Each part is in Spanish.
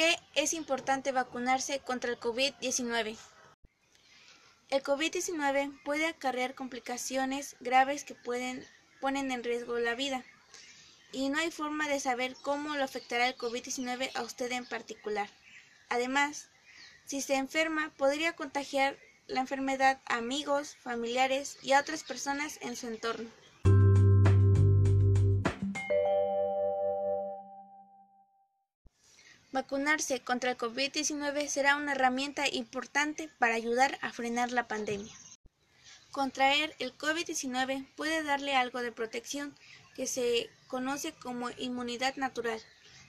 ¿Por qué es importante vacunarse contra el COVID-19? El COVID-19 puede acarrear complicaciones graves que pueden, ponen en riesgo la vida y no hay forma de saber cómo lo afectará el COVID-19 a usted en particular. Además, si se enferma, podría contagiar la enfermedad a amigos, familiares y a otras personas en su entorno. Vacunarse contra el COVID-19 será una herramienta importante para ayudar a frenar la pandemia. Contraer el COVID-19 puede darle algo de protección que se conoce como inmunidad natural.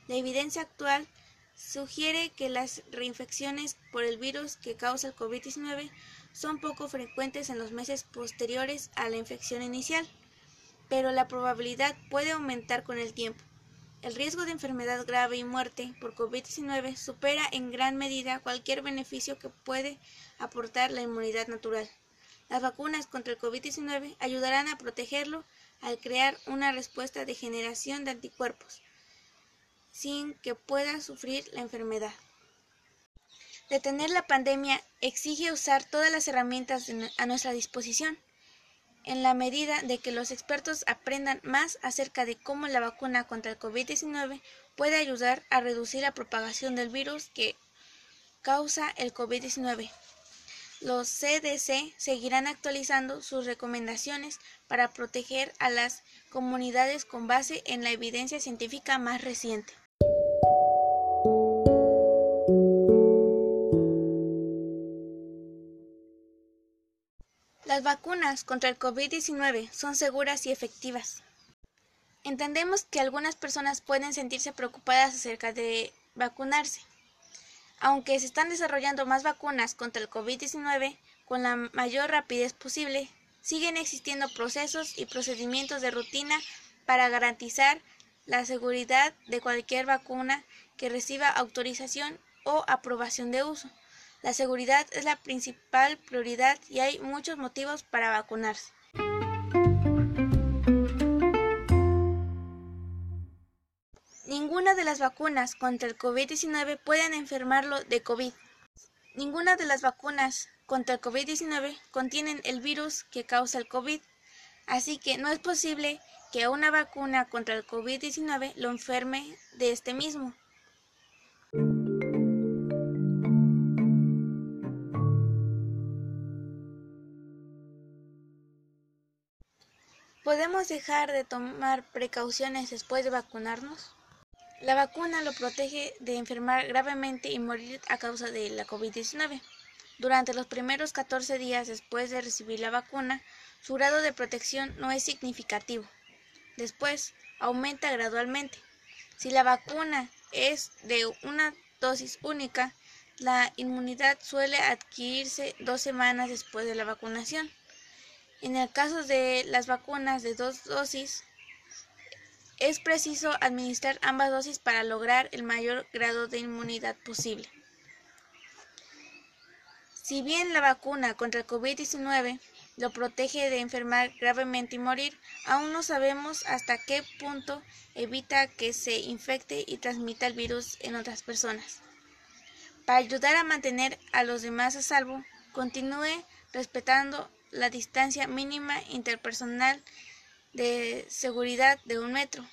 La evidencia actual sugiere que las reinfecciones por el virus que causa el COVID-19 son poco frecuentes en los meses posteriores a la infección inicial, pero la probabilidad puede aumentar con el tiempo. El riesgo de enfermedad grave y muerte por COVID-19 supera en gran medida cualquier beneficio que puede aportar la inmunidad natural. Las vacunas contra el COVID-19 ayudarán a protegerlo al crear una respuesta de generación de anticuerpos, sin que pueda sufrir la enfermedad. Detener la pandemia exige usar todas las herramientas a nuestra disposición en la medida de que los expertos aprendan más acerca de cómo la vacuna contra el COVID-19 puede ayudar a reducir la propagación del virus que causa el COVID-19. Los CDC seguirán actualizando sus recomendaciones para proteger a las comunidades con base en la evidencia científica más reciente. Las vacunas contra el COVID-19 son seguras y efectivas. Entendemos que algunas personas pueden sentirse preocupadas acerca de vacunarse. Aunque se están desarrollando más vacunas contra el COVID-19 con la mayor rapidez posible, siguen existiendo procesos y procedimientos de rutina para garantizar la seguridad de cualquier vacuna que reciba autorización o aprobación de uso. La seguridad es la principal prioridad y hay muchos motivos para vacunarse. Ninguna de las vacunas contra el COVID-19 pueden enfermarlo de COVID. Ninguna de las vacunas contra el COVID-19 contienen el virus que causa el COVID, así que no es posible que una vacuna contra el COVID-19 lo enferme de este mismo. ¿Podemos dejar de tomar precauciones después de vacunarnos? La vacuna lo protege de enfermar gravemente y morir a causa de la COVID-19. Durante los primeros 14 días después de recibir la vacuna, su grado de protección no es significativo. Después, aumenta gradualmente. Si la vacuna es de una dosis única, la inmunidad suele adquirirse dos semanas después de la vacunación. En el caso de las vacunas de dos dosis, es preciso administrar ambas dosis para lograr el mayor grado de inmunidad posible. Si bien la vacuna contra el COVID-19 lo protege de enfermar gravemente y morir, aún no sabemos hasta qué punto evita que se infecte y transmita el virus en otras personas. Para ayudar a mantener a los demás a salvo, continúe respetando la distancia mínima interpersonal de seguridad de un metro.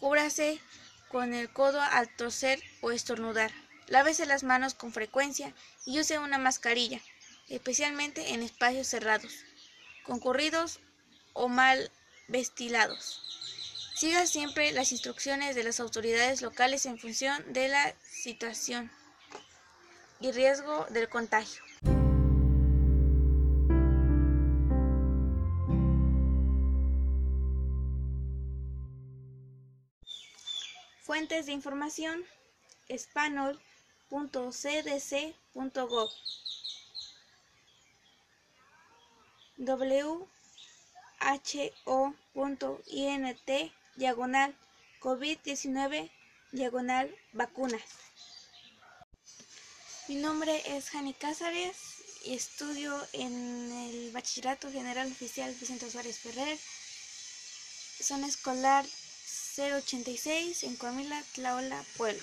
Cúbrase con el codo al toser o estornudar. Lávese las manos con frecuencia y use una mascarilla, especialmente en espacios cerrados, concurridos o mal vestilados. Siga siempre las instrucciones de las autoridades locales en función de la situación y riesgo del contagio. Fuentes de información espanol.cdc.gov who.int diagonal COVID-19 diagonal vacunas. Mi nombre es Jani Cázares y estudio en el Bachillerato General Oficial Vicente Suárez Ferrer, zona escolar 086 en Coamila, Tlaola, Puebla.